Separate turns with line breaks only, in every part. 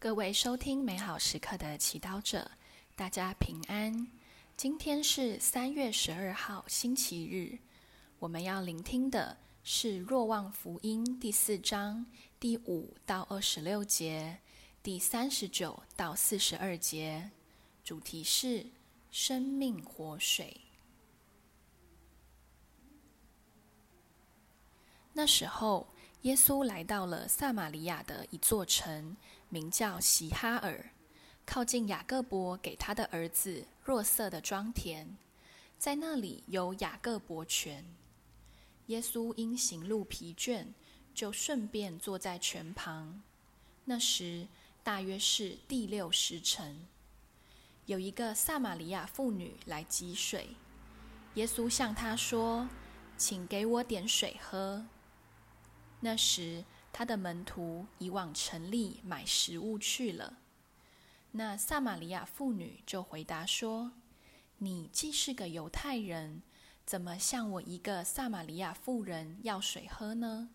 各位收听美好时刻的祈祷者，大家平安。今天是三月十二号，星期日。我们要聆听的是《若望福音》第四章第五到二十六节，第三十九到四十二节。主题是生命活水。那时候，耶稣来到了撒玛利亚的一座城。名叫西哈尔，靠近雅各伯给他的儿子若瑟的庄田，在那里有雅各伯泉。耶稣因行路疲倦，就顺便坐在泉旁。那时大约是第六时辰，有一个撒玛利亚妇女来汲水。耶稣向她说：“请给我点水喝。”那时，他的门徒已往城里买食物去了。那撒玛利亚妇女就回答说：“你既是个犹太人，怎么向我一个撒玛利亚妇人要水喝呢？”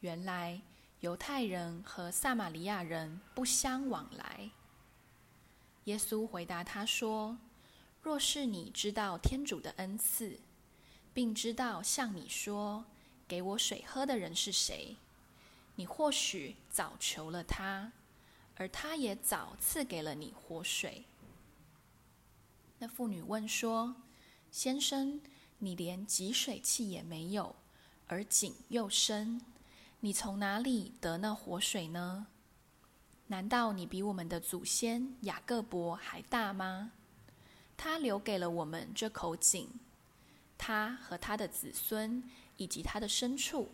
原来犹太人和撒玛利亚人不相往来。耶稣回答他说：“若是你知道天主的恩赐，并知道向你说‘给我水喝’的人是谁？”你或许早求了他，而他也早赐给了你活水。那妇女问说：“先生，你连汲水器也没有，而井又深，你从哪里得那活水呢？难道你比我们的祖先雅各伯还大吗？他留给了我们这口井，他和他的子孙以及他的牲畜。”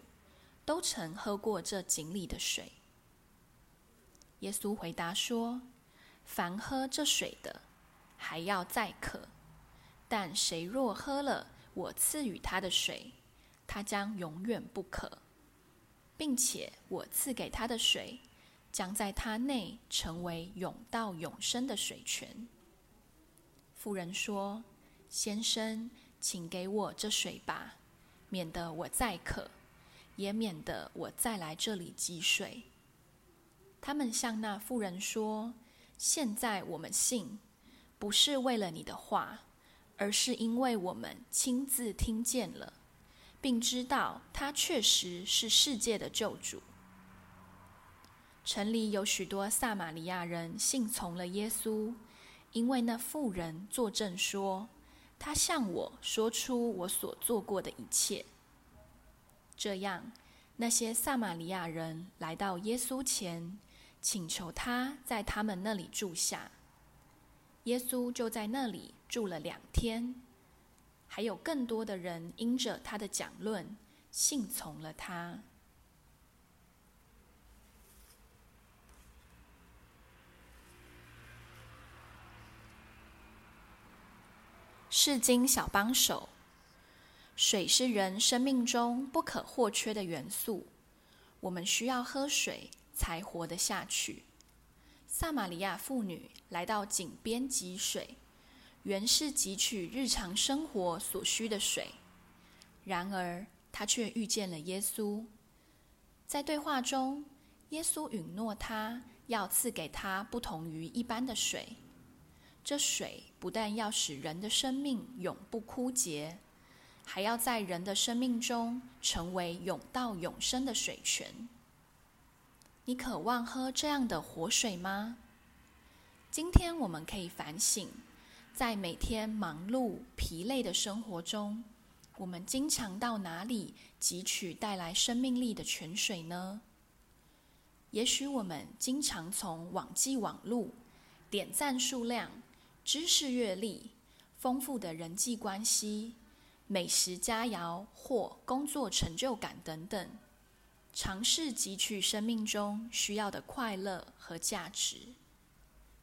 都曾喝过这井里的水。耶稣回答说：“凡喝这水的，还要再渴；但谁若喝了我赐予他的水，他将永远不渴，并且我赐给他的水，将在他内成为永到永生的水泉。”妇人说：“先生，请给我这水吧，免得我再渴。”也免得我再来这里汲水。他们向那妇人说：“现在我们信，不是为了你的话，而是因为我们亲自听见了，并知道他确实是世界的救主。”城里有许多撒玛利亚人信从了耶稣，因为那妇人作证说：“他向我说出我所做过的一切。”这样，那些撒玛利亚人来到耶稣前，请求他在他们那里住下。耶稣就在那里住了两天，还有更多的人因着他的讲论信从了他。圣经小帮手。水是人生命中不可或缺的元素，我们需要喝水才活得下去。撒玛利亚妇女来到井边汲水，原是汲取日常生活所需的水。然而，她却遇见了耶稣。在对话中，耶稣允诺她要赐给她不同于一般的水。这水不但要使人的生命永不枯竭。还要在人的生命中成为永到永生的水泉。你渴望喝这样的活水吗？今天我们可以反省，在每天忙碌疲累的生活中，我们经常到哪里汲取带来生命力的泉水呢？也许我们经常从网际网路、点赞数量、知识阅历、丰富的人际关系。美食佳肴或工作成就感等等，尝试汲取生命中需要的快乐和价值，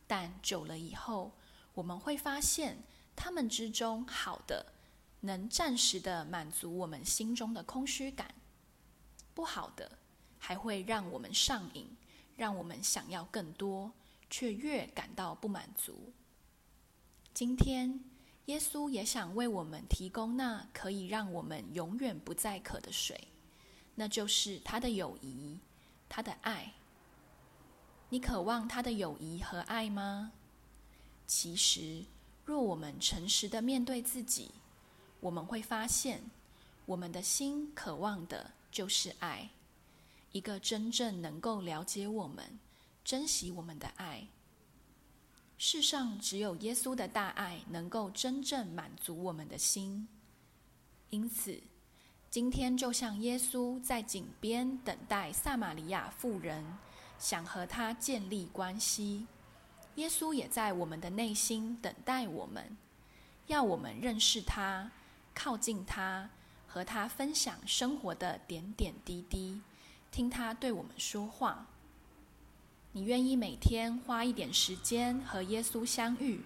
但久了以后，我们会发现，他们之中好的能暂时的满足我们心中的空虚感，不好的还会让我们上瘾，让我们想要更多，却越感到不满足。今天，耶稣也想为我们提供那可以让我们永远不再渴的水，那就是他的友谊，他的爱。你渴望他的友谊和爱吗？其实，若我们诚实的面对自己，我们会发现，我们的心渴望的就是爱，一个真正能够了解我们、珍惜我们的爱。世上只有耶稣的大爱能够真正满足我们的心。因此，今天就像耶稣在井边等待撒玛利亚妇人，想和他建立关系。耶稣也在我们的内心等待我们，要我们认识他，靠近他，和他分享生活的点点滴滴，听他对我们说话。你愿意每天花一点时间和耶稣相遇，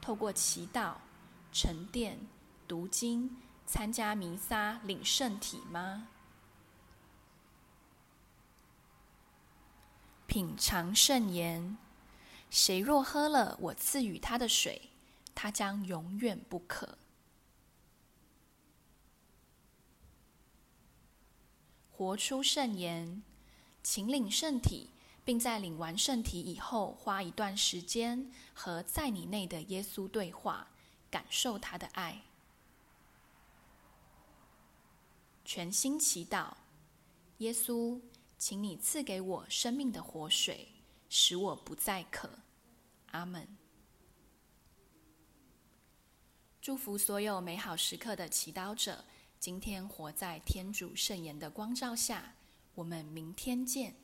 透过祈祷、沉淀、读经、参加弥撒、领圣体吗？品尝圣言。谁若喝了我赐予他的水，他将永远不渴。活出圣言，请领圣体，并在领完圣体以后，花一段时间和在你内的耶稣对话，感受他的爱。全心祈祷，耶稣，请你赐给我生命的活水。使我不再渴，阿门。祝福所有美好时刻的祈祷者，今天活在天主圣言的光照下。我们明天见。